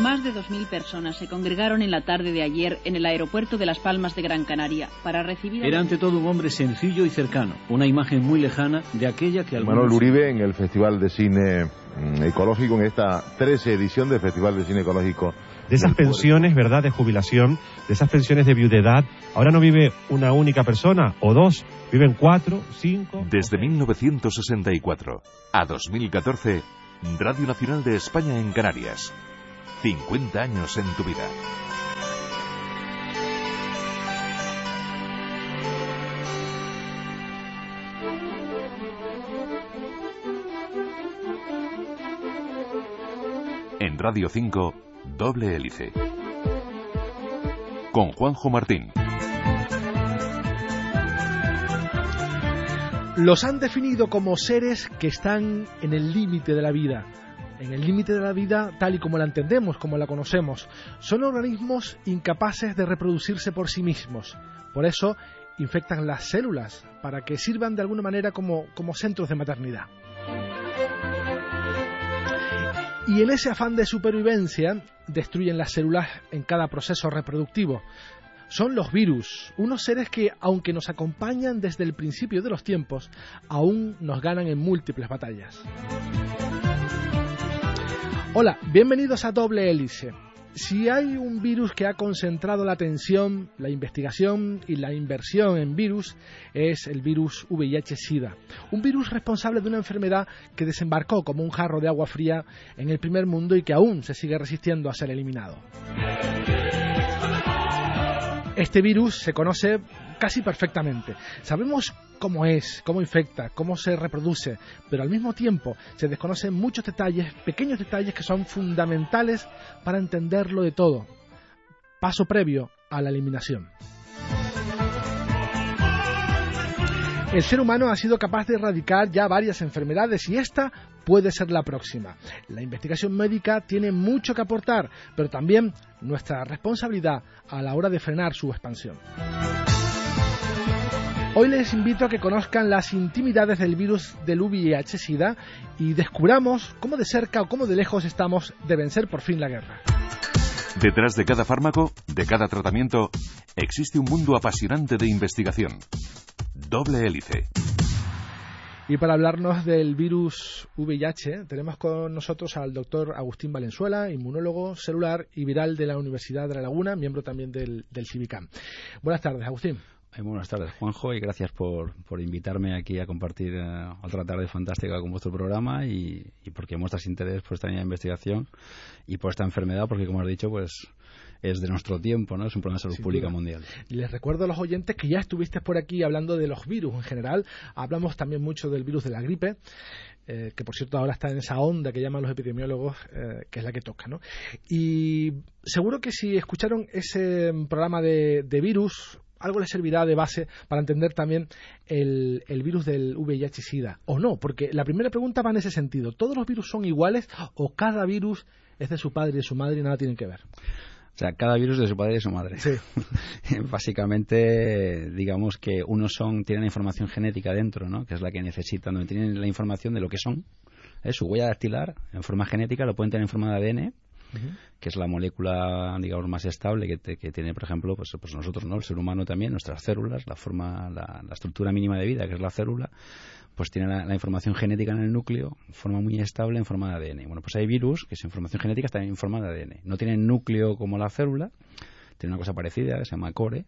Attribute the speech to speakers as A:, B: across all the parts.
A: Más de 2.000 personas se congregaron en la tarde de ayer en el aeropuerto de Las Palmas de Gran Canaria para recibir...
B: Era ante todo un hombre sencillo y cercano, una imagen muy lejana de aquella que...
C: Manuel Uribe en el Festival de Cine mm, Ecológico, en esta 13 edición del Festival de Cine Ecológico.
D: De esas pensiones, ¿verdad?, de jubilación, de esas pensiones de viudedad, ahora no vive una única persona o dos, viven cuatro, cinco...
E: Desde 1964 a 2014, Radio Nacional de España en Canarias. 50 años en tu vida. En Radio 5, doble hélice. Con Juanjo Martín.
F: Los han definido como seres que están en el límite de la vida en el límite de la vida tal y como la entendemos, como la conocemos. Son organismos incapaces de reproducirse por sí mismos. Por eso infectan las células, para que sirvan de alguna manera como, centros de maternidad. Y en ese afán de supervivencia destruyen las células en cada proceso reproductivo. Son los virus, unos seres que, aunque nos acompañan desde el principio de los tiempos, aún nos ganan en múltiples batallas. Hola, bienvenidos a Doble Hélice. Si hay un virus que ha concentrado la atención, la investigación y la inversión en virus, es el virus VIH-Sida. Un virus responsable de una enfermedad que desembarcó como un jarro de agua fría en el primer mundo y que aún se sigue resistiendo a ser eliminado. Este virus se conoce casi perfectamente. Sabemos cómo es, cómo infecta, cómo se reproduce, pero al mismo tiempo se desconocen muchos detalles, pequeños detalles que son fundamentales para entenderlo de todo. Paso previo a la eliminación. El ser humano ha sido capaz de erradicar ya varias enfermedades y esta puede ser la próxima. La investigación médica tiene mucho que aportar, pero también nuestra responsabilidad a la hora de frenar su expansión. Hoy les invito a que conozcan las intimidades del virus del VIH-Sida y descubramos cómo de cerca o cómo de lejos estamos de vencer por fin la guerra.
E: Detrás de cada fármaco, de cada tratamiento, existe un mundo apasionante de investigación. Doble hélice.
F: Y para hablarnos del virus VIH, tenemos con nosotros al doctor Agustín Valenzuela, inmunólogo celular y viral de la Universidad de La Laguna, miembro también del, del CIVICAM. Buenas tardes, Agustín.
G: Eh, buenas tardes, Juanjo, y gracias por, por invitarme aquí a compartir eh, otra tarde fantástica con vuestro programa y, y porque muestras interés por esta línea de investigación y por esta enfermedad, porque como has dicho, pues es de nuestro tiempo, ¿no? Es un problema de salud pública mundial.
F: Les recuerdo a los oyentes que ya estuviste por aquí hablando de los virus en general. Hablamos también mucho del virus de la gripe. Eh, que por cierto ahora está en esa onda que llaman los epidemiólogos, eh, que es la que toca, ¿no? Y seguro que si escucharon ese programa de, de virus, algo les servirá de base para entender también el, el virus del VIH-Sida, o no, porque la primera pregunta va en ese sentido. ¿Todos los virus son iguales o cada virus es de su padre y de su madre y nada tienen que ver?
G: O sea, cada virus de su padre y de su madre.
F: Sí.
G: Básicamente, digamos que unos son, tienen información genética dentro, ¿no? Que es la que necesitan, donde tienen la información de lo que son. ¿eh? Su huella dactilar, en forma genética, lo pueden tener en forma de ADN, que es la molécula, digamos, más estable que, que tiene, por ejemplo, pues, pues, nosotros, ¿no? El ser humano también, nuestras células, la forma, la, la estructura mínima de vida, que es la célula, pues tiene la, la, información genética en el núcleo en forma muy estable en forma de ADN. Bueno, pues hay virus que su información genética está en forma de ADN. No tienen núcleo como la célula, tiene una cosa parecida que se llama core.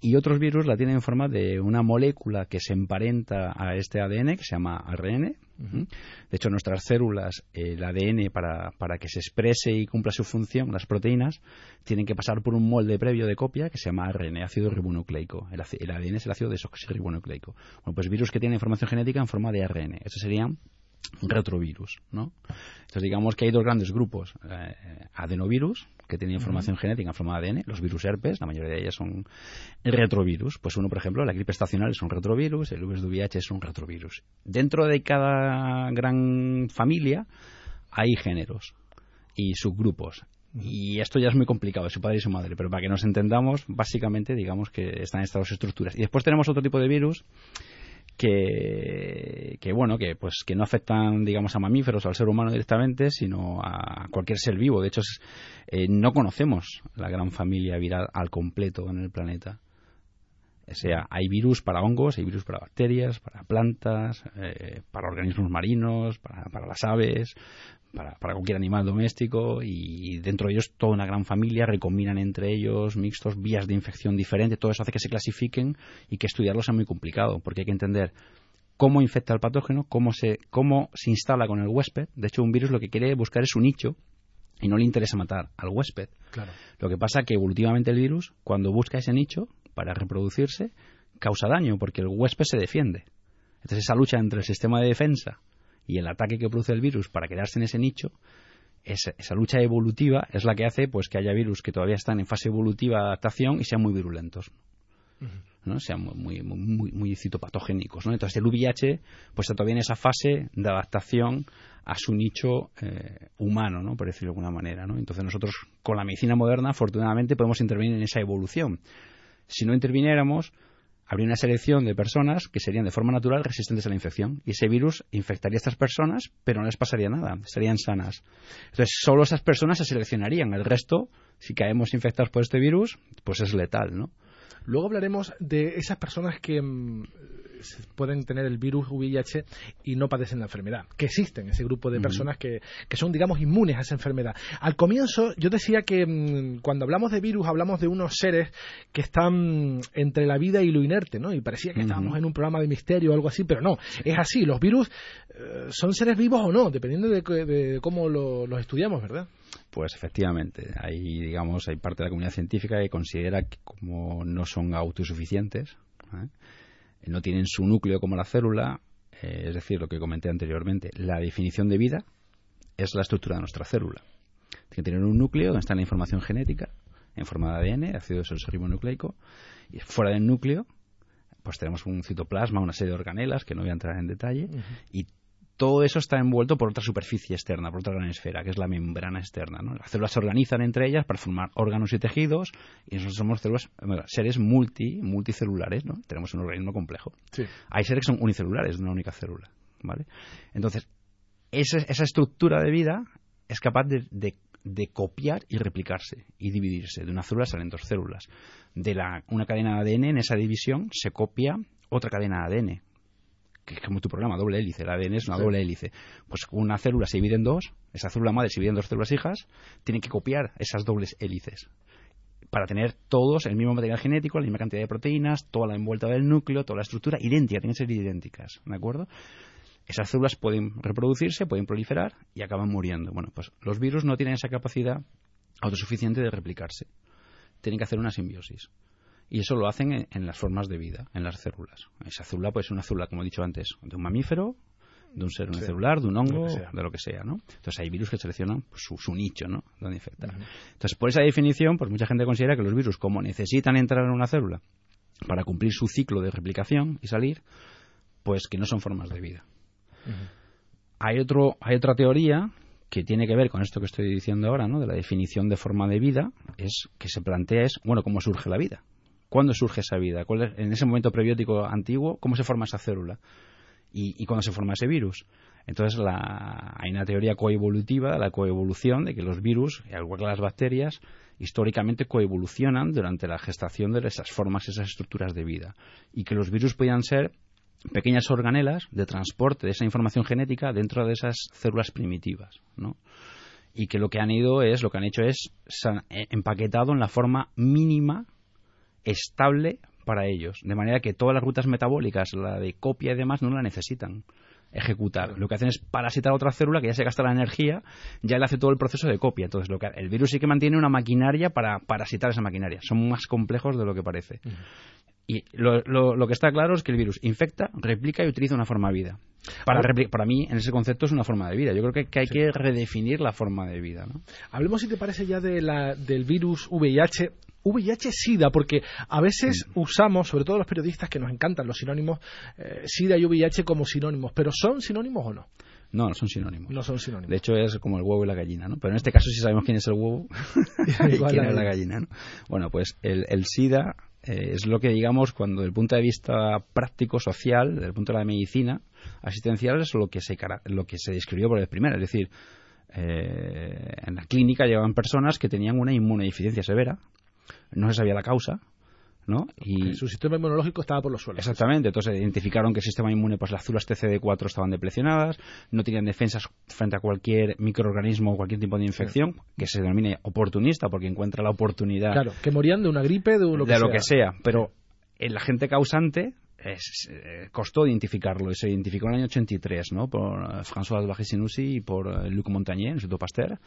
G: y otros virus la tienen en forma de una molécula que se emparenta a este ADN, que se llama ARN, de hecho, nuestras células, el ADN, para, para, que se exprese y cumpla su función, las proteínas, tienen que pasar por un molde previo de copia que se llama ARN, ácido ribonucleico. El, el ADN es el ácido desoxirribonucleico. Bueno, pues virus que tienen información genética en forma de ARN. Estos serían retrovirus, ¿no? Entonces digamos que hay dos grandes grupos, eh, adenovirus, que tienen información uh -huh. genética en forma de ADN, los virus herpes, la mayoría de ellas son retrovirus. Pues uno, por ejemplo, la gripe estacional es un retrovirus, el VIH es un retrovirus. Dentro de cada gran familia hay géneros y subgrupos. Y esto ya es muy complicado, su padre y su madre, pero para que nos entendamos, básicamente digamos que están estas dos estructuras. Y después tenemos otro tipo de virus que, que bueno que pues que no afectan digamos a mamíferos al ser humano directamente sino a cualquier ser vivo. De hecho eh, no conocemos la gran familia viral al completo en el planeta. O sea, hay virus para hongos, hay virus para bacterias, para plantas, eh, para organismos marinos, para, para las aves, para, para, cualquier animal doméstico y dentro de ellos toda una gran familia, recombinan entre ellos mixtos, vías de infección diferentes, todo eso hace que se clasifiquen y que estudiarlo sea muy complicado porque hay que entender cómo infecta el patógeno, cómo se, cómo se instala con el huésped. De hecho, un virus lo que quiere buscar es un nicho y no le interesa matar al huésped.
F: Claro.
G: Lo que pasa que evolutivamente el virus, cuando busca ese nicho para reproducirse, causa daño porque el huésped se defiende. Entonces esa lucha entre el sistema de defensa y el ataque que produce el virus para quedarse en ese nicho, esa, esa, lucha evolutiva es la que hace pues que haya virus que todavía están en fase evolutiva de adaptación y sean muy virulentos. Uh -huh. ¿no? sean muy, muy, muy, muy citopatogénicos. ¿no? Entonces el VIH pues, está todavía en esa fase de adaptación a su nicho eh, humano, ¿no? por decirlo de alguna manera. ¿no? Entonces nosotros con la medicina moderna afortunadamente podemos intervenir en esa evolución. Si no interviniéramos, habría una selección de personas que serían de forma natural resistentes a la infección y ese virus infectaría a estas personas, pero no les pasaría nada, estarían sanas. Entonces, solo esas personas se seleccionarían, el resto, si caemos infectados por este virus, pues es letal, ¿no?
F: Luego hablaremos de esas personas que mmm, pueden tener el virus VIH y no padecen la enfermedad, que existen ese grupo de personas uh -huh. que, que, son, digamos, inmunes a esa enfermedad. Al comienzo yo decía que mmm, cuando hablamos de virus hablamos de unos seres que están entre la vida y lo inerte, ¿no? Y parecía que uh -huh. estábamos en un programa de misterio o algo así, pero no, es así, los virus eh, son seres vivos o no, dependiendo de, de cómo lo, los estudiamos, ¿verdad?
G: Pues efectivamente, hay digamos hay parte de la comunidad científica que considera que como no son autosuficientes, ¿eh? No tienen su núcleo como la célula, eh, es decir, lo que comenté anteriormente, la definición de vida es la estructura de nuestra célula. Tiene que tener un núcleo donde está la información genética en forma de ADN, ácido desoxirribonucleico, y fuera del núcleo pues tenemos un citoplasma, una serie de organelas que no voy a entrar en detalle, uh -huh. y todo eso está envuelto por otra superficie externa, por otra gran esfera, que es la membrana externa. ¿no? Las células se organizan entre ellas para formar órganos y tejidos, y nosotros somos células, seres multi, multicelulares, ¿no? Tenemos un organismo complejo.
F: Sí.
G: Hay seres que son unicelulares, de una única célula, ¿vale? Entonces, esa, esa estructura de vida es capaz de, de, de, copiar y replicarse y dividirse. De una célula salen dos células. De la, una cadena de ADN, en esa división, se copia otra cadena de ADN, que es como tu programa, doble hélice. El ADN es una sí. doble hélice. Pues una célula se divide en dos, esa célula madre se divide en dos células hijas, tienen que copiar esas dobles hélices para tener todos el mismo material genético, la misma cantidad de proteínas, toda la envuelta del núcleo, toda la estructura idéntica, tienen que ser idénticas, ¿de acuerdo? Esas células pueden reproducirse, pueden proliferar y acaban muriendo. Bueno, pues los virus no tienen esa capacidad autosuficiente de replicarse. Tienen que hacer una simbiosis. Y eso lo hacen en, en, las formas de vida, en las células. Esa célula puede ser una célula, como he dicho antes, de un mamífero, de un ser sí. de un hongo, lo de lo que sea, ¿no? Entonces hay virus que seleccionan pues, su, su, nicho, ¿no? Donde infectar. Uh -huh. Entonces, por esa definición, pues mucha gente considera que los virus, como necesitan entrar en una célula para cumplir su ciclo de replicación y salir, pues que no son formas de vida. Uh -huh. Hay, otro, hay otra teoría que tiene que ver con esto que estoy diciendo ahora, ¿no? De la definición de forma de vida, es que se plantea es, bueno, cómo surge la vida. ¿Cuándo surge esa vida? ¿Cuál es, en ese momento prebiótico antiguo, ¿cómo se forma esa célula? ¿Y, y cuándo se forma ese virus? Entonces la, hay una teoría coevolutiva, la coevolución, de que los virus, al igual que las bacterias, históricamente coevolucionan durante la gestación de esas formas, esas estructuras de vida. Y que los virus podían ser pequeñas organelas de transporte de esa información genética dentro de esas células primitivas, ¿no? Y que lo que han ido es, lo que han hecho es empaquetado en la forma mínima estable para ellos, de manera que todas las rutas metabólicas, la de copia y demás, no la necesitan ejecutar. Lo que hacen es parasitar a otra célula que ya se gasta la energía, ya le hace todo el proceso de copia. Entonces, lo que, el virus sí que mantiene una maquinaria para parasitar esa maquinaria. Son más complejos de lo que parece. Uh -huh. Y lo, lo, lo, que está claro es que el virus infecta, replica y utiliza una forma de vida. Para, para mí, en ese concepto, es una forma de vida. Yo creo que, que hay sí. que redefinir la forma de vida. ¿no?
F: Hablemos, si te parece, ya de la, del virus VIH. VIH-Sida, porque a veces sí. usamos, sobre todo los periodistas que nos encantan los sinónimos, eh, SIDA y VIH como sinónimos, pero ¿son sinónimos o no?
G: No, no son sinónimos.
F: No son sinónimos.
G: De hecho, es como el huevo y la gallina, ¿no? Pero en este caso sí sabemos quién es el huevo y quién es la gallina, ¿no? Bueno, pues el, el SIDA eh, es lo que digamos cuando desde el punto de vista práctico, social, desde el punto de la medicina asistencial, es lo que se, lo que se describió por el primero. Es decir, eh, en la clínica llevaban personas que tenían una inmunodeficiencia severa, no se sabía la causa, ¿no?
F: Y su sistema inmunológico estaba por los suelos.
G: Exactamente, entonces identificaron que el sistema inmune, pues las células TCD4 estaban deplecionadas, no tenían defensas frente a cualquier microorganismo o cualquier tipo de infección, que se denomine oportunista porque encuentra la oportunidad.
F: Claro, que morían de una gripe, de lo que
G: de
F: sea.
G: lo que sea, pero el agente causante es, eh, costó identificarlo y se identificó en el año 83 ¿no? por uh, François Barré-Sinoussi y por uh, Luc Montagnier, Instituto Pasteur,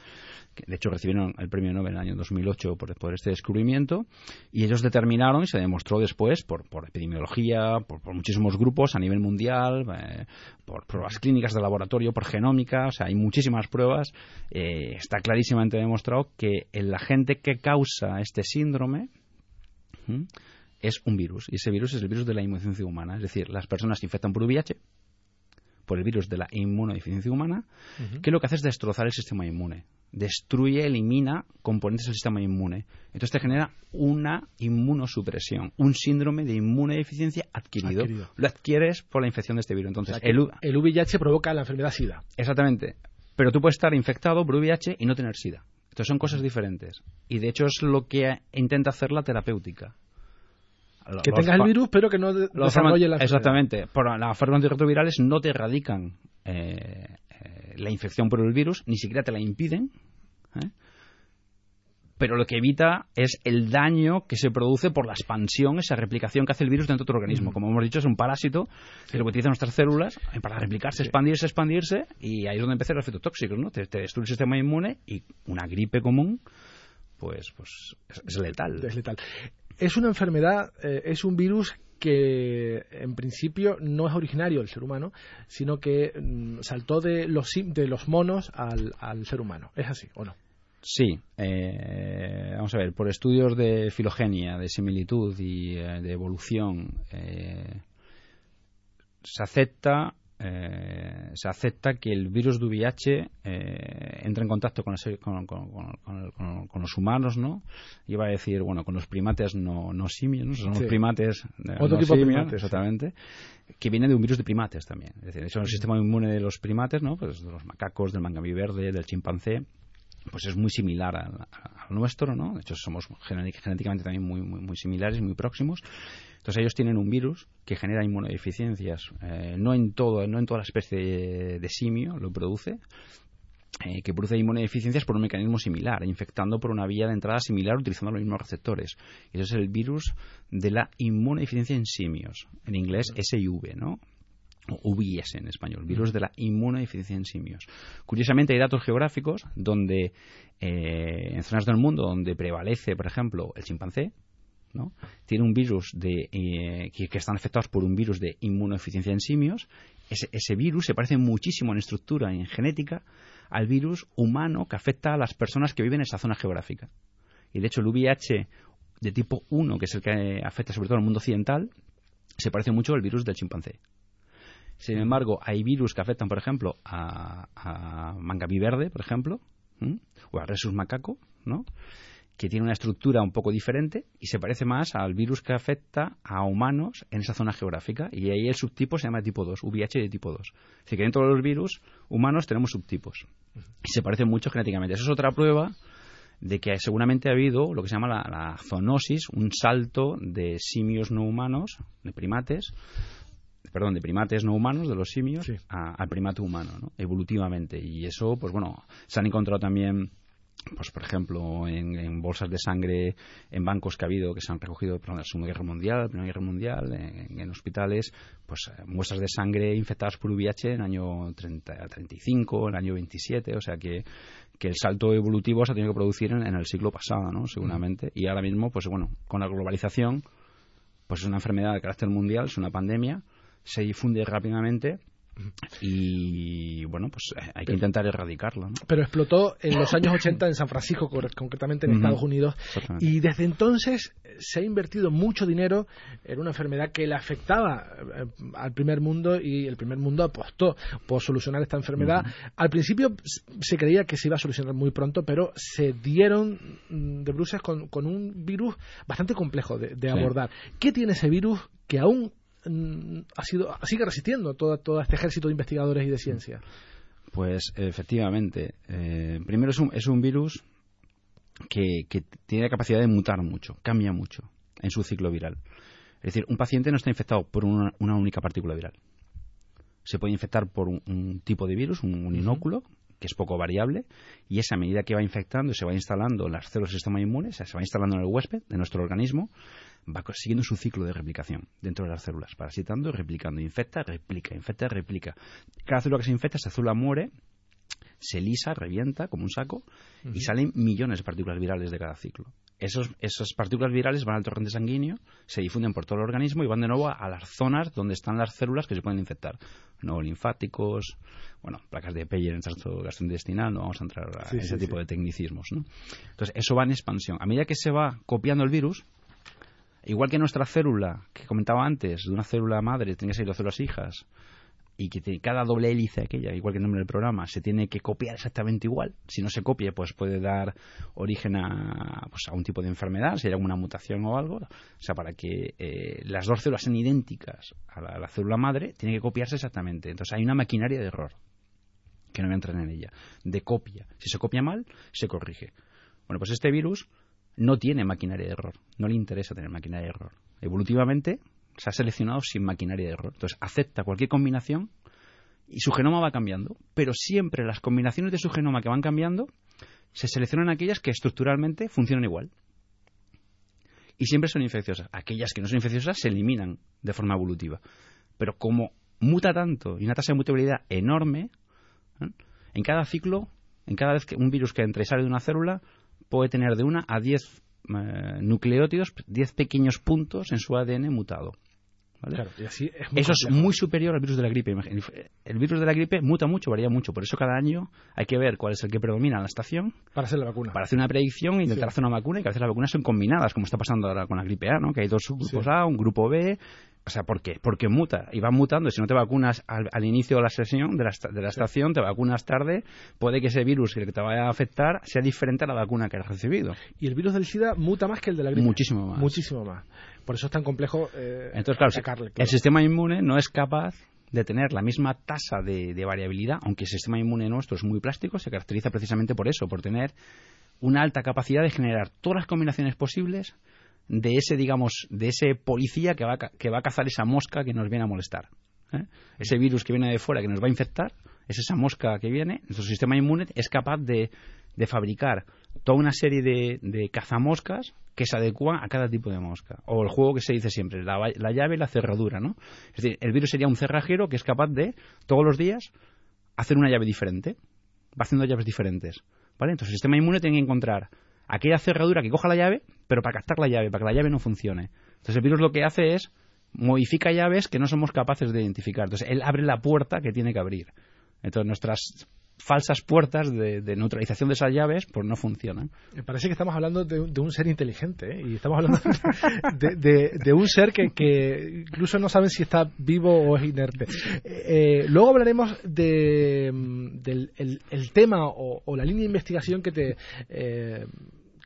G: que de hecho recibieron el premio Nobel en el año 2008 por, por este descubrimiento, y ellos determinaron y se demostró después por, por epidemiología, por, por, muchísimos grupos a nivel mundial, eh, por pruebas clínicas de laboratorio, por genómica, o sea, hay muchísimas pruebas, eh, está clarísimamente demostrado que el agente que causa este síndrome ¿sí? Es un virus. Y ese virus es el virus de la inmunodeficiencia humana. Es decir, las personas se infectan por VIH, por el virus de la inmunodeficiencia humana, uh -huh. que lo que hace es destrozar el sistema inmune. Destruye, elimina componentes del sistema inmune. Entonces te genera una inmunosupresión, un síndrome de inmunodeficiencia adquirido. adquirido. Lo adquieres por la infección de este virus. Entonces,
F: o sea, el, el VIH provoca la enfermedad SIDA.
G: Exactamente. Pero tú puedes estar infectado por VIH y no tener SIDA. Entonces son cosas diferentes. Y de hecho es lo que intenta hacer la terapéutica
F: que tengas el virus, pero que no de desarrolle la
G: Exactamente. Por las formas antirretrovirales no te erradican eh, eh, la infección por el virus, ni siquiera te la impiden. ¿eh? Pero lo que evita es el daño que se produce por la expansión, esa replicación que hace el virus dentro de otro organismo. Mm. Como hemos dicho, es un parásito que lo que utiliza nuestras células para replicarse, expandirse, expandirse, y ahí es donde empieza el efecto tóxico, ¿no? Te, te destruye el sistema inmune y una gripe común pues, pues es, es, letal.
F: Es letal. Es una enfermedad, eh, es un virus que en principio no es originario del ser humano, sino que mm, saltó de los, de los monos al, al, ser humano. ¿Es así o no?
G: Sí. Eh, vamos a ver, por estudios de filogenia, de similitud y eh, de evolución, eh, se acepta se acepta que el virus de VIH eh, entra en contacto con, ese, con, con, con, los humanos, ¿no? Iba a decir, bueno, con los primates no, no simios, ¿no? Son sí. los primates
F: Otro
G: no
F: tipo
G: simios,
F: de primates,
G: exactamente, sí. que viene de un virus de primates también. Es decir, eso es el sistema inmune de los primates, ¿no? Pues de los macacos, del mangabí verde, del chimpancé, pues es muy similar al, nuestro, ¿no? De hecho, somos genéticamente también muy, muy, similares, muy próximos. Entonces ellos tienen un virus que genera inmunodeficiencias, eh, no en todo, no en toda la especie de, simio lo produce, eh, que produce inmunodeficiencias por un mecanismo similar, infectando por una vía de entrada similar utilizando los mismos receptores. Y eso es el virus de la inmunodeficiencia en simios, en inglés SIV, ¿no? O VIS en español, virus de la inmunodeficiencia en simios. Curiosamente hay datos geográficos donde eh, en zonas del mundo donde prevalece, por ejemplo, el chimpancé, ¿no? tiene un virus de, eh, que, que, están afectados por un virus de inmunodeficiencia en simios. Ese, ese, virus se parece muchísimo en estructura y en genética al virus humano que afecta a las personas que viven en esa zona geográfica. Y de hecho el VIH de tipo 1, que es el que afecta sobre todo al mundo occidental, se parece mucho al virus del chimpancé. Sin embargo, hay virus que afectan, por ejemplo, a, a mangaví verde, por ejemplo, ¿m? o a Rhesus macaco, ¿no? que tiene una estructura un poco diferente y se parece más al virus que afecta a humanos en esa zona geográfica. Y ahí el subtipo se llama tipo 2, VIH de tipo 2. Es decir, que dentro de los virus humanos tenemos subtipos. Y se parecen mucho genéticamente. Eso es otra prueba de que seguramente ha habido lo que se llama la, la zoonosis, un salto de simios no humanos, de primates, perdón, de primates no humanos, de los simios,
F: sí.
G: al primate humano, ¿no? evolutivamente. Y eso, pues bueno, se han encontrado también pues por ejemplo en, en, bolsas de sangre en bancos que ha habido que se han recogido por la Segunda Guerra Mundial, la Primera Guerra Mundial, en, en hospitales, pues muestras de sangre infectadas por VIH en el año 30, 35, en el año 27, o sea que, que el salto evolutivo se ha tenido que producir en, en el siglo pasado, ¿no? seguramente, mm. y ahora mismo, pues bueno, con la globalización, pues es una enfermedad de carácter mundial, es una pandemia, se difunde rápidamente y bueno, pues eh, hay que intentar erradicarlo. ¿no?
F: Pero explotó en los años 80 en San Francisco, concretamente en Estados Unidos, y desde entonces se ha invertido mucho dinero en una enfermedad que le afectaba eh, al primer mundo y el primer mundo apostó por solucionar esta enfermedad. Al principio se creía que se iba a solucionar muy pronto, pero se dieron mm, de bruces con, un virus bastante complejo de, abordar. ¿Qué tiene ese virus que aún ha sido, sigue resistiendo todo, todo este ejército de investigadores y de ciencia?
G: Pues efectivamente. Eh, primero es un, es un virus que, tiene la capacidad de mutar mucho, cambia mucho en su ciclo viral. Es decir, un paciente no está infectado por una, única partícula viral. Se puede infectar por un, tipo de virus, un, inóculo, que es poco variable, y esa medida que va infectando se va instalando en las células del sistema inmune, se va instalando en el huésped de nuestro organismo, va siguiendo su ciclo de replicación dentro de las células, parasitando y replicando. Infecta, replica, infecta, replica. Cada célula que se infecta, esa célula muere, se lisa, revienta como un saco y salen millones de partículas virales de cada ciclo. Esos, esas partículas virales van al torrente sanguíneo, se difunden por todo el organismo y van de nuevo a, las zonas donde están las células que se pueden infectar. No linfáticos, bueno, placas de Peyer en el tracto gastrointestinal, no vamos a entrar a ese tipo de tecnicismos. ¿no? Entonces, eso va en expansión. A medida que se va copiando el virus, Igual que nuestra célula, que comentaba antes, de una célula madre tiene que ser dos células hijas, y que cada doble hélice aquella, igual que el nombre del programa, se tiene que copiar exactamente igual. Si no se copia, pues puede dar origen a, pues, a un tipo de enfermedad, hay alguna mutación o algo. O sea, para que eh, las dos células sean idénticas a la, célula madre, tiene que copiarse exactamente. Entonces hay una maquinaria de error, que no voy a entrar en ella, de copia. Si se copia mal, se corrige. Bueno, pues este virus no tiene maquinaria de error, no le interesa tener maquinaria de error. Evolutivamente se ha seleccionado sin maquinaria de error. Entonces acepta cualquier combinación y su genoma va cambiando, pero siempre las combinaciones de su genoma que van cambiando se seleccionan aquellas que estructuralmente funcionan igual. Y siempre son infecciosas. Aquellas que no son infecciosas se eliminan de forma evolutiva. Pero como muta tanto y una tasa de mutabilidad enorme, ¿eh? en cada ciclo, en cada vez que un virus que entra y sale de una célula, puede tener de una a 10 eh, nucleótidos, 10 pequeños puntos en su ADN mutado. Eso es muy superior al virus de la gripe. El virus de la gripe muta mucho, varía mucho. Por eso cada año hay que ver cuál es el que predomina en la estación.
F: Para hacer la vacuna.
G: Para hacer una predicción y intentar hacer una vacuna. Y que a veces las vacunas son combinadas, como está pasando ahora con la gripe A, ¿no? que hay dos grupos A, un grupo B. O sea, ¿por qué? Porque muta y va mutando. Si no te vacunas al, inicio de la sesión, de la, de la estación, te vacunas tarde, puede que ese virus que te vaya a afectar sea diferente a la vacuna que has recibido.
F: Y el virus del SIDA muta más que el de la gripe.
G: Muchísimo más.
F: Muchísimo más. Por eso es tan complejo
G: eh, Entonces, claro, el sistema inmune no es capaz de tener la misma tasa de, de, variabilidad, aunque el sistema inmune nuestro es muy plástico, se caracteriza precisamente por eso, por tener una alta capacidad de generar todas las combinaciones posibles de ese, digamos, de ese policía que va, que va a cazar esa mosca que nos viene a molestar. ¿eh? Ese virus que viene de fuera que nos va a infectar, es esa mosca que viene, nuestro sistema inmune es capaz de, de fabricar toda una serie de, de, cazamoscas que se adecuan a cada tipo de mosca. O el juego que se dice siempre, la, la, llave y la cerradura, ¿no? Es decir, el virus sería un cerrajero que es capaz de, todos los días, hacer una llave diferente. Va haciendo llaves diferentes. ¿Vale? Entonces el sistema inmune tiene que encontrar aquella cerradura que coja la llave, pero para captar la llave, para que la llave no funcione. Entonces el virus lo que hace es modifica llaves que no somos capaces de identificar. Entonces él abre la puerta que tiene que abrir. Entonces nuestras falsas puertas de, neutralización de esas llaves pues no funcionan.
F: Me parece que estamos hablando de, un ser inteligente ¿eh? y estamos hablando de, un ser que, incluso no saben si está vivo o es inerte. Eh, luego hablaremos del el, tema o, la línea de investigación que te... Eh,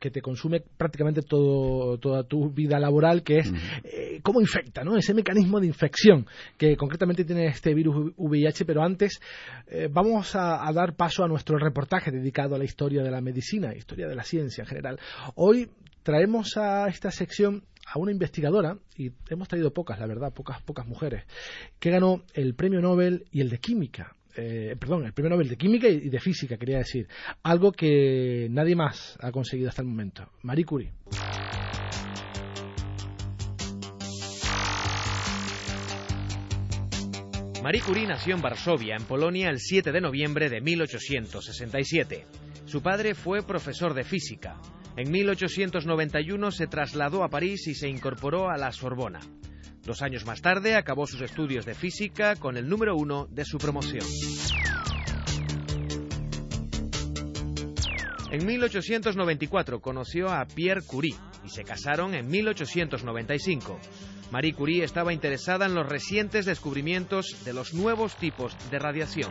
F: que te consume prácticamente todo, toda tu vida laboral, que es eh, cómo infecta, ¿no? Ese mecanismo de infección que concretamente tiene este virus VIH, pero antes eh, vamos a, dar paso a nuestro reportaje dedicado a la historia de la medicina, historia de la ciencia en general. Hoy traemos a esta sección a una investigadora, y hemos traído pocas, la verdad, pocas, pocas mujeres, que ganó el premio Nobel y el de Química eh, perdón, el premio Nobel de Química y de Física, quería decir. Algo que nadie más ha conseguido hasta el momento. Marie Curie.
H: Marie Curie nació en Varsovia, en Polonia, el 7 de noviembre de 1867. Su padre fue profesor de física. En 1891 se trasladó a París y se incorporó a la Sorbona. Dos años más tarde acabó sus estudios de física con el número uno de su promoción. En 1894 conoció a Pierre Curie y se casaron en 1895. Marie Curie estaba interesada en los recientes descubrimientos de los nuevos tipos de radiación.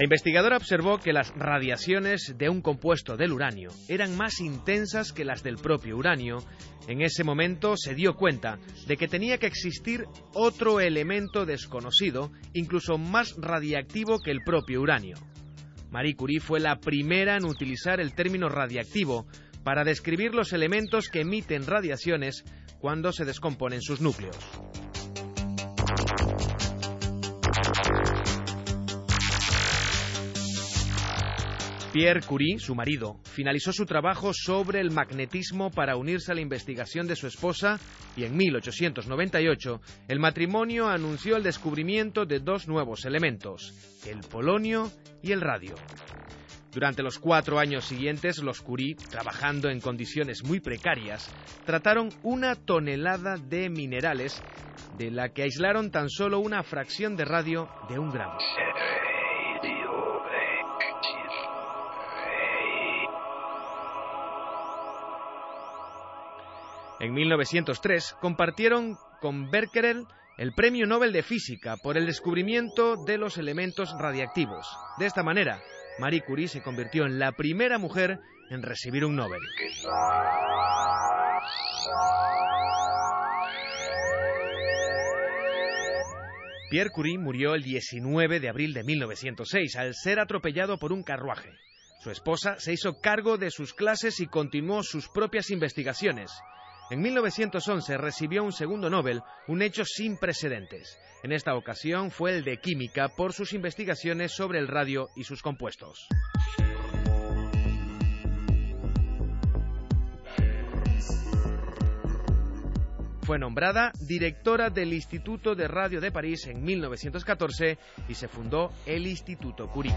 H: La investigadora observó que las radiaciones de un compuesto del uranio eran más intensas que las del propio uranio. En ese momento se dio cuenta de que tenía que existir otro elemento desconocido, incluso más radiactivo que el propio uranio. Marie Curie fue la primera en utilizar el término radiactivo para describir los elementos que emiten radiaciones cuando se descomponen sus núcleos. Pierre Curie, su marido, finalizó su trabajo sobre el magnetismo para unirse a la investigación de su esposa y en 1898 el matrimonio anunció el descubrimiento de dos nuevos elementos, el polonio y el radio. Durante los cuatro años siguientes, los Curie, trabajando en condiciones muy precarias, trataron una tonelada de minerales de la que aislaron tan solo una fracción de radio de un gramo. En 1903 compartieron con Becquerel el Premio Nobel de Física por el descubrimiento de los elementos radiactivos. De esta manera, Marie Curie se convirtió en la primera mujer en recibir un Nobel. Pierre Curie murió el 19 de abril de 1906 al ser atropellado por un carruaje. Su esposa se hizo cargo de sus clases y continuó sus propias investigaciones. En 1911 recibió un segundo Nobel, un hecho sin precedentes. En esta ocasión fue el de química por sus investigaciones sobre el radio y sus compuestos. Fue nombrada directora del Instituto de Radio de París en 1914 y se fundó el Instituto Curie.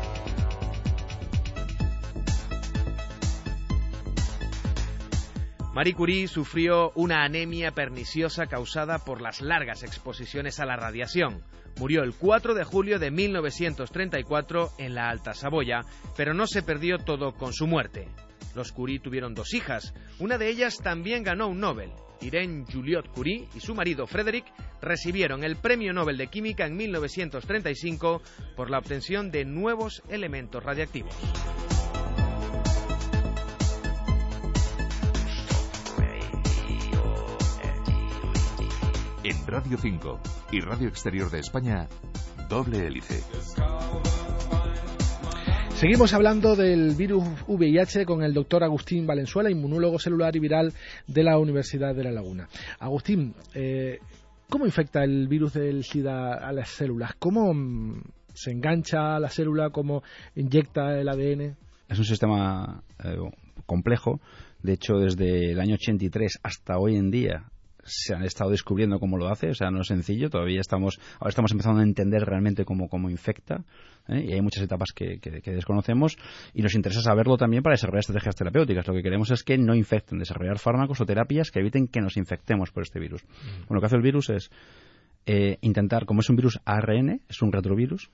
H: Marie Curie sufrió una anemia perniciosa causada por las largas exposiciones a la radiación. Murió el 4 de julio de 1934 en la Alta Saboya, pero no se perdió todo con su muerte. Los Curie tuvieron dos hijas, una de ellas también ganó un Nobel. Irene Juliot Curie y su marido Frederick recibieron el Premio Nobel de Química en 1935 por la obtención de nuevos elementos radiactivos.
E: Radio 5 y Radio Exterior de España, doble hélice.
F: Seguimos hablando del virus VIH con el doctor Agustín Valenzuela, inmunólogo celular y viral de la Universidad de La Laguna. Agustín, eh, ¿cómo infecta el virus del SIDA a las células? ¿Cómo mm, se engancha a la célula? ¿Cómo inyecta el ADN?
G: Es un sistema eh, complejo. De hecho, desde el año 83 hasta hoy en día se han estado descubriendo cómo lo hace, o sea, no es sencillo, todavía estamos, ahora estamos empezando a entender realmente cómo, cómo infecta, ¿eh? y hay muchas etapas que, desconocemos, y nos interesa saberlo también para desarrollar estrategias terapéuticas. Lo que queremos es que no infecten, desarrollar fármacos o terapias que eviten que nos infectemos por este virus. Mm. Bueno, lo que hace el virus es eh, intentar, como es un virus ARN, es un retrovirus,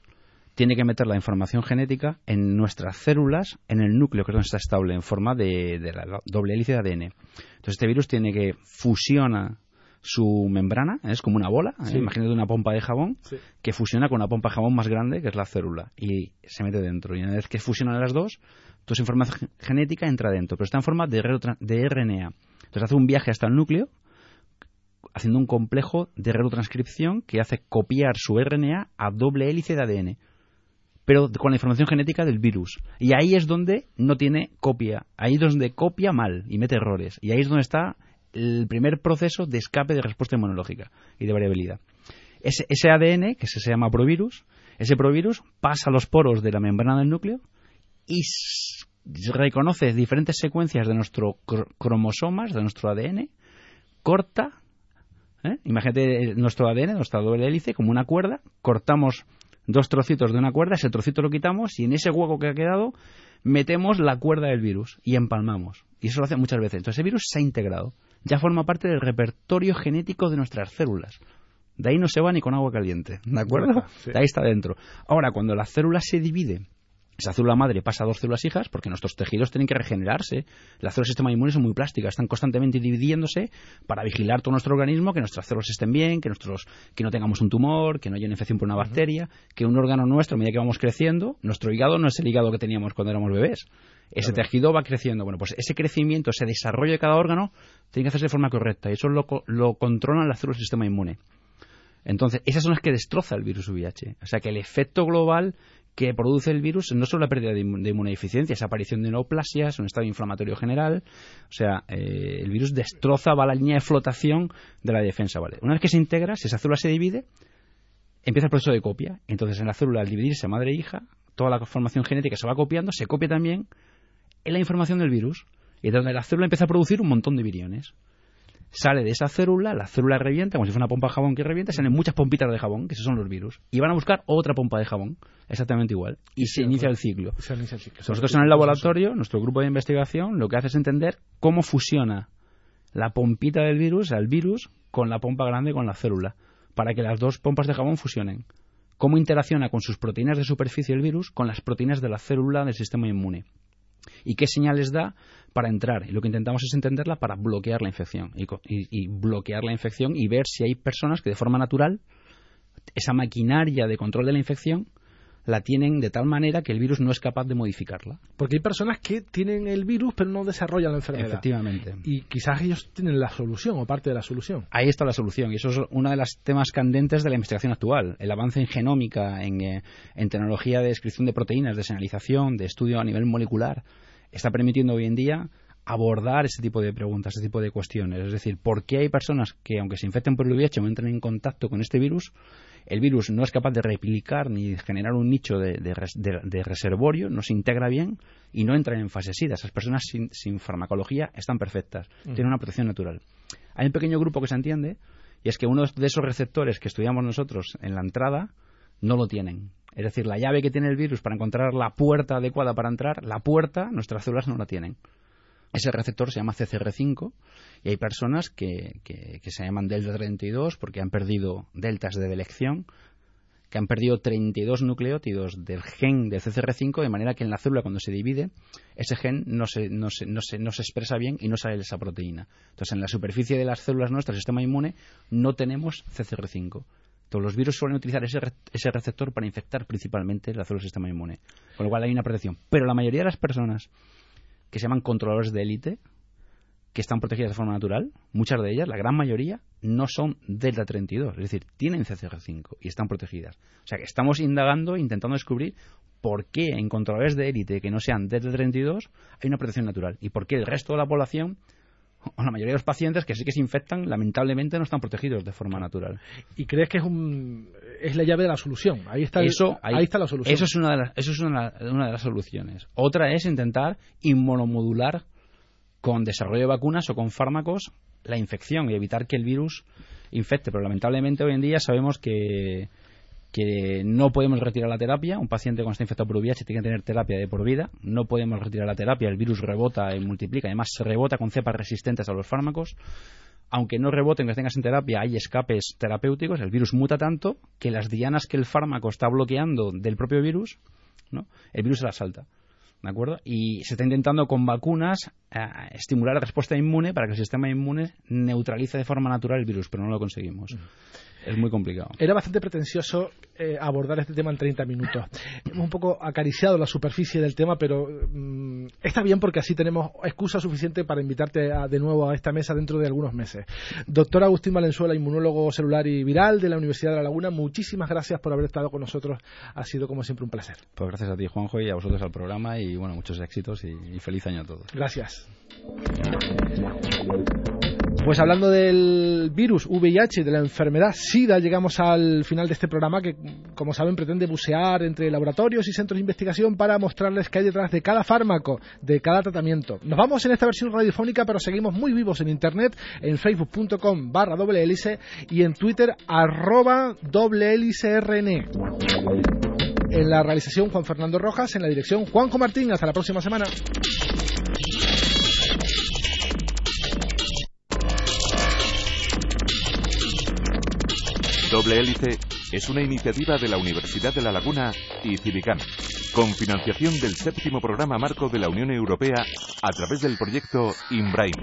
G: tiene que meter la información genética en nuestras células, en el núcleo, que es donde está estable, en forma de, la doble hélice de ADN. Entonces este virus tiene que fusiona su membrana, es como una bola, ¿eh? imagínate una pompa de jabón, que fusiona con una pompa de jabón más grande, que es la célula, y se mete dentro. Y una vez que fusionan las dos, toda esa información genética entra dentro, pero está en forma de, de RNA. Entonces hace un viaje hasta el núcleo, haciendo un complejo de retrotranscripción que hace copiar su RNA a doble hélice de ADN pero con la información genética del virus. Y ahí es donde no tiene copia, ahí es donde copia mal y mete errores. Y ahí es donde está el primer proceso de escape de respuesta inmunológica y de variabilidad. Ese, ADN, que se llama provirus, ese provirus pasa los poros de la membrana del núcleo y reconoce diferentes secuencias de nuestros cromosomas, de nuestro ADN, corta, ¿eh? imagínate nuestro ADN, nuestra doble hélice, como una cuerda, cortamos dos trocitos de una cuerda, ese trocito lo quitamos y en ese hueco que ha quedado metemos la cuerda del virus y empalmamos. Y eso lo hace muchas veces. Entonces, ese virus se ha integrado. Ya forma parte del repertorio genético de nuestras células. De ahí no se va ni con agua caliente, ¿de acuerdo?
F: Sí.
G: De ahí está dentro. Ahora, cuando la célula se divide, esa célula madre pasa a dos células hijas, porque nuestros tejidos tienen que regenerarse. Las células del sistema inmune son muy plásticas, están constantemente dividiéndose para vigilar todo nuestro organismo, que nuestras células estén bien, que, nuestros, que no tengamos un tumor, que no haya una infección por una bacteria, que un órgano nuestro, a medida que vamos creciendo, nuestro hígado no es el hígado que teníamos cuando éramos bebés. Ese tejido va creciendo. Bueno, pues ese crecimiento, ese desarrollo de cada órgano, tiene que hacerse de forma correcta. Y eso lo, lo controlan las células del sistema inmune. Entonces, esas son las que destroza el virus VIH. O sea que el efecto global que produce el virus no solo la pérdida de, inmu- de inmunodeficiencia, es aparición de neoplasias, un estado inflamatorio general. O sea, eh, el virus destroza, va la línea de flotación de la defensa. Una vez que se integra, si esa célula se divide, empieza el proceso de copia. Entonces, en la célula, al dividirse madre e hija, toda la formación genética se va copiando, se copia también en la información del virus. Y entonces la célula empieza a producir un montón de viriones sale de esa célula, la célula revienta, como si fuera una pompa de jabón que revienta, salen muchas pompitas de jabón, que esos son los virus, y van a buscar otra pompa de jabón, exactamente igual, y se inicia el ciclo.
F: Se inicia el ciclo.
G: Nosotros en el laboratorio, nuestro grupo de investigación, lo que hace es entender cómo fusiona la pompita del virus, el virus, con la pompa grande, con la célula, para que las dos pompas de jabón fusionen. Cómo interacciona con sus proteínas de superficie el virus con las proteínas de la célula del sistema inmune. Y qué señales da para entrar. Y lo que intentamos es entenderla para bloquear la infección. Y, y- y bloquear la infección y ver si hay personas que de forma natural, esa maquinaria de control de la infección, la tienen de tal manera que el virus no es capaz de modificarla.
F: Porque hay personas que tienen el virus pero no desarrollan la enfermedad.
G: Efectivamente.
F: Y quizás ellos tienen la solución o parte de la solución.
G: Ahí está la solución y eso es uno de los temas candentes de la investigación actual. El avance en genómica, en, eh, en tecnología de descripción de proteínas, de señalización, de estudio a nivel molecular, está permitiendo hoy en día abordar ese tipo de preguntas, ese tipo de cuestiones. Es decir, ¿por qué hay personas que, aunque se infecten por el VIH o entren en contacto con este virus, el virus no es capaz de replicar ni generar un nicho de, de res- de- de reservorio, no se integra bien y no entran en fase SIDA? Esas personas sin, sin farmacología están perfectas, tienen una protección natural. Hay un pequeño grupo que se entiende y es que uno de esos receptores que estudiamos nosotros en la entrada no lo tienen. Es decir, la llave que tiene el virus para encontrar la puerta adecuada para entrar, la puerta, nuestras células no la tienen. Ese receptor se llama CCR5 y hay personas que, que- que se llaman delta 32 porque han perdido deltas de elección, que han perdido 32 nucleótidos del gen del CCR5 de manera que en la célula cuando se divide ese gen no se, no se, no se, no se expresa bien y no sale esa proteína. Entonces en la superficie de las células nuestras, el sistema inmune, no tenemos CCR5. Todos los virus suelen utilizar ese, ese receptor para infectar principalmente las células del sistema inmune. Con lo cual hay una protección. Pero la mayoría de las personas que se llaman controladores de élite, que están protegidas de forma natural, muchas de ellas, la gran mayoría, no son delta 32, es decir, tienen CCR5 y están protegidas. O sea que estamos indagando, intentando descubrir por qué en controladores de élite que no sean delta 32 hay una protección natural y por qué el resto de la población o la mayoría de los pacientes que sí que se infectan, lamentablemente no están protegidos de forma natural.
F: Y crees que es un es la llave de la solución. Ahí está, el-
G: Eso,
F: ahí, está la solución.
G: Eso es una de las, eso es una, una de las soluciones. Otra es intentar inmunomodular con desarrollo de vacunas o con fármacos la infección y evitar que el virus infecte. Pero lamentablemente hoy en día sabemos que, que no podemos retirar la terapia. Un paciente cuando está infectado por VIH tiene que tener terapia de por vida. No podemos retirar la terapia. El virus rebota y multiplica. Además, se rebota con cepas resistentes a los fármacos. Aunque no reboten, que tengas en terapia, hay escapes terapéuticos. El virus muta tanto que las dianas que el fármaco está bloqueando del propio virus, ¿no? el virus se las salta. ¿De acuerdo? Y se está intentando con vacunas eh, estimular la respuesta inmune para que el sistema inmune neutralice de forma natural el virus, pero no lo conseguimos. Es muy complicado.
F: Era bastante pretencioso eh, abordar este tema en 30 minutos. Hemos un poco acariciado la superficie del tema, pero mm, está bien porque así tenemos excusa suficiente para invitarte a- de nuevo a esta mesa dentro de algunos meses. Doctor Agustín Valenzuela, inmunólogo celular y viral de la Universidad de La Laguna, muchísimas gracias por haber estado con nosotros. Ha sido como siempre un placer.
G: Pues gracias a ti, Juanjo, y a vosotros al programa, y bueno, muchos éxitos y, y feliz año a todos.
F: Gracias. Pues hablando del virus VIH de la enfermedad SIDA, llegamos al final de este programa que, como saben, pretende bucear entre laboratorios y centros de investigación para mostrarles qué hay detrás de cada fármaco, de cada tratamiento. Nos vamos en esta versión radiofónica, pero seguimos muy vivos en Internet, en facebook.com barra doble hélice y en Twitter arroba doble hélice RN. En la realización Juan Fernando Rojas, en la dirección Juanjo Martín. Hasta la próxima semana.
E: Doble Hélice es una iniciativa de la Universidad de La Laguna y Civicam, con financiación del séptimo programa marco de la Unión Europea a través del proyecto IMBRAIN.